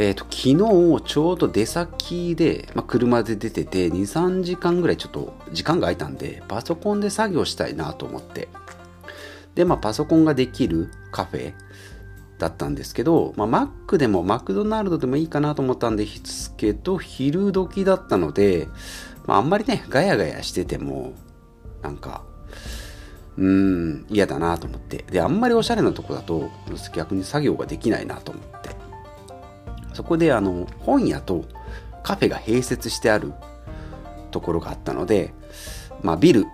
え、ー、と、昨日ちょうど出先で、まあ、車で出てて、2、3時間ぐらいちょっと時間が空いたんで、パソコンで作業したいなと思って。で、まあ、パソコンができるカフェだったんですけど、まあ、マックでもマクドナルドでもいいかなと思ったんですけど、昼時だったので、まあ、あんまりね、ガヤガヤしてても、なんか、うーん、嫌だなと思って。で、あんまりおしゃれなとこだと、逆に作業ができないなと思って。そこで、あの、本屋とカフェが併設してあるところがあったので、まあ、ビル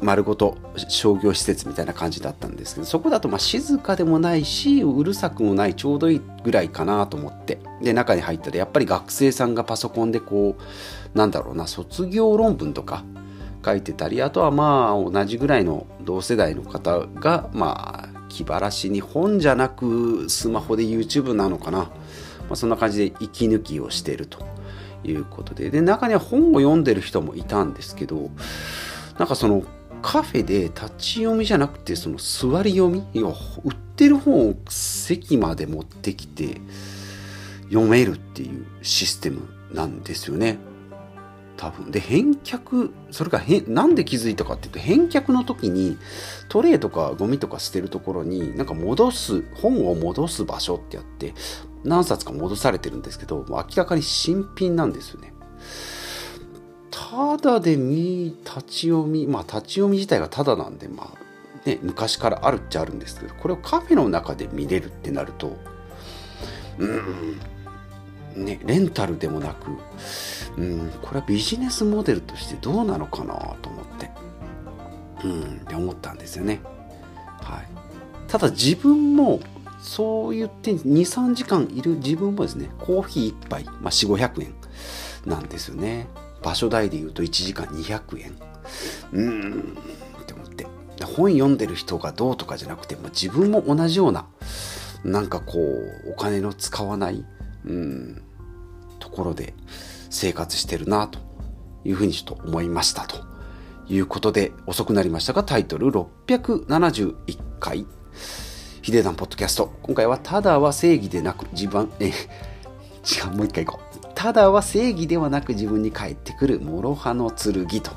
丸ごと商業施設みたいな感じだったんですけどそこだとま静かでもないしうるさくもないちょうどいいぐらいかなと思って。で中に入ったらやっぱり学生さんがパソコンでこうなんだろうな卒業論文とか書いてたりあとはまあ同じぐらいの同世代の方がまあ気晴らしに本じゃなくスマホで YouTube なのかな、まあ、そんな感じで息抜きをしてるということでで中には本を読んでる人もいたんですけどなんかそのカフェで立ち読みじゃなくてその座り読み要は売ってる本を席まで持ってきて読めるっていうシステムなんですよね。多分で返却それがへなんで気づいたかっていうと返却の時にトレイとかゴミとか捨てるところになんか戻す本を戻す場所ってあって何冊か戻されてるんですけど明らかに新品なんですよね。ただで見、立ち読み、まあ立ち読み自体がただなんで、まあね、昔からあるっちゃあるんですけど、これをカフェの中で見れるってなると、うん、ね、レンタルでもなく、うん、これはビジネスモデルとしてどうなのかなと思って、うん、って思ったんですよね。はい。ただ自分も、そう言って2、3時間いる自分もですね、コーヒー1杯、まあ4、500円なんですよね。場所代で言うと1時間200円。うーんって思って。本読んでる人がどうとかじゃなくても自分も同じようななんかこうお金の使わないうんところで生活してるなというふうにちょっと思いましたということで遅くなりましたがタイトル671回。ヒデダンポッドキャスト今回はただは正義でなく自分え違うもう一回行こうただは正義ではなく自分に返ってくる諸刃の剣と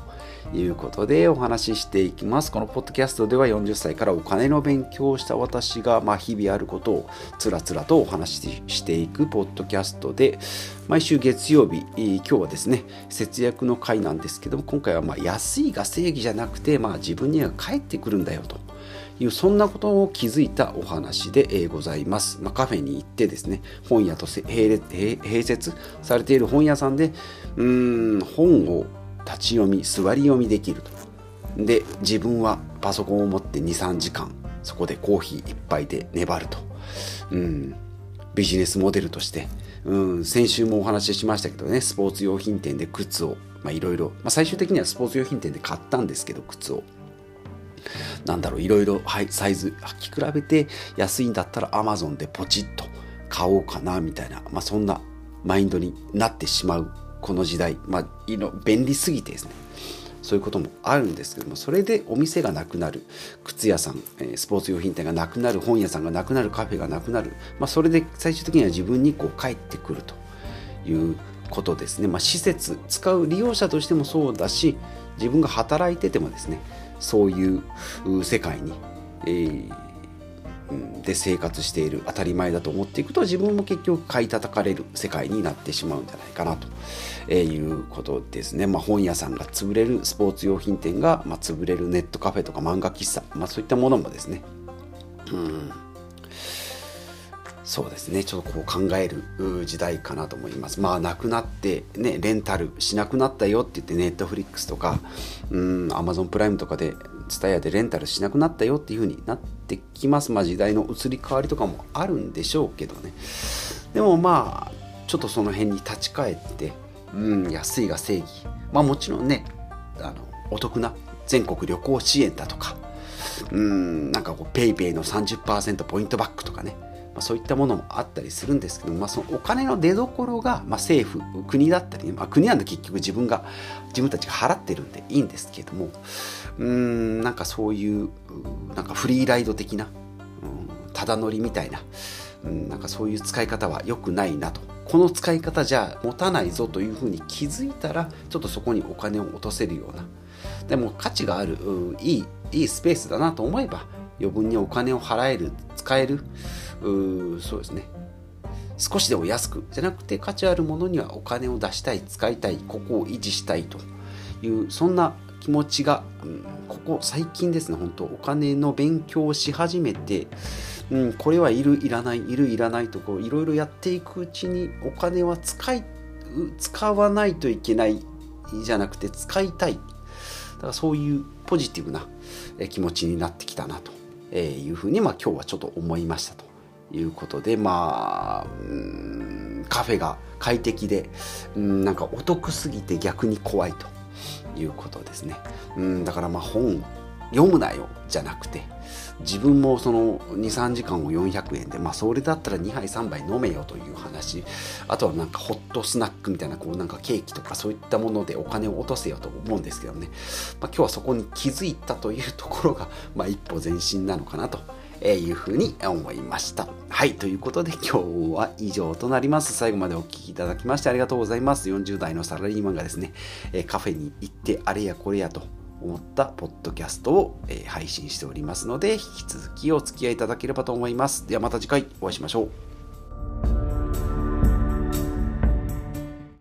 いうことでお話ししていきます。このポッドキャストでは40歳からお金の勉強をした私が、まあ、日々あることをつらつらとお話ししていくポッドキャストで毎週月曜日、今日はですね節約の回なんですけども今回はま安いが正義じゃなくて、まあ、自分には返ってくるんだよと。いうそんなことを気づいたお話でございます。まあ、カフェに行ってですね本屋と併設されている本屋さんでうん本を立ち読み座り読みできると。で自分はパソコンを持って23時間そこでコーヒー1杯で粘ると。うんビジネスモデルとして、うん、先週もお話ししましたけどねスポーツ用品店で靴をいろいろ最終的にはスポーツ用品店で買ったんですけど靴をなんだろういろいろ、はい、サイズ履き比べて安いんだったら Amazon でポチッと買おうかなみたいな、まあ、そんなマインドになってしまうこの時代、まあ、便利すぎてですね。そういうこともあるんですけどもそれでお店がなくなる靴屋さんスポーツ用品店がなくなる本屋さんがなくなるカフェがなくなる、まあ、それで最終的には自分にこう帰ってくるということですね、まあ、施設使う利用者としてもそうだし自分が働いててもですねそういう世界に、えー、で生活している当たり前だと思っていくと自分も結局買い叩かれる世界になってしまうんじゃないかなと、えいうことですね。まあ、本屋さんが潰れるスポーツ用品店が、まあ、潰れるネットカフェとか漫画喫茶、まあ、そういったものもですね、うんそうですね。ちょっとこう考える時代かなと思います。まあなくなってねレンタルしなくなったよって言ってネットフリックスとかうんアマゾンプライムとかでツタヤでレンタルしなくなったよっていう風になってきます。まあ時代の移り変わりとかもあるんでしょうけどね。でもまあちょっとその辺に立ち返ってうん安いが正義。まあもちろんねあのお得な全国旅行支援だとかうんなんかこう PayPay の30%ポイントバックとかね。まあ、そういったものもあったりするんですけど、まあ、そのお金の出どころが、まあ、政府国だったり、まあ、国なんで結局自分が自分たちが払ってるんでいいんですけどもうんなんかそういうなんかフリーライド的な、うん、ただ乗りみたいなうん、なんかそういう使い方は良くないなと。この使い方じゃ持たないぞというふうに気づいたらちょっとそこにお金を落とせるような。でも価値があるいいいいスペースだなと思えば余分にお金を払える使える？そうですね。少しでも安くじゃなくて価値あるものにはお金を出したい使いたいここを維持したいというそんな気持ちが、うん、ここ最近ですね本当お金の勉強をし始めて、うん、これはいるいらないいるいらないとこういろいろやっていくうちにお金は使い使わないといけないじゃなくて使いたい。だからそういうポジティブな気持ちになってきたなと。いうふうに、まあ、今日はちょっと思いましたということでまあカフェが快適でんなんかお得すぎて逆に怖いということですね。うんだからまあ本読むなよじゃなくて自分もその23時間を400円でまあそれだったら2杯3杯飲めよという話あとはなんかホットスナックみたいなこうなんかケーキとかそういったものでお金を落とせよと思うんですけどね、まあ、今日はそこに気づいたというところが、まあ、一歩前進なのかなというふうに思いました。はい、ということで今日は以上となります。最後までお聴きいただきましてありがとうございます。40代のサラリーマンがですね、カフェに行ってあれやこれやと思ったポッドキャストを、え配信しておりますので、引き続きお付き合いいただければと思います。ではまた次回お会いしましょう。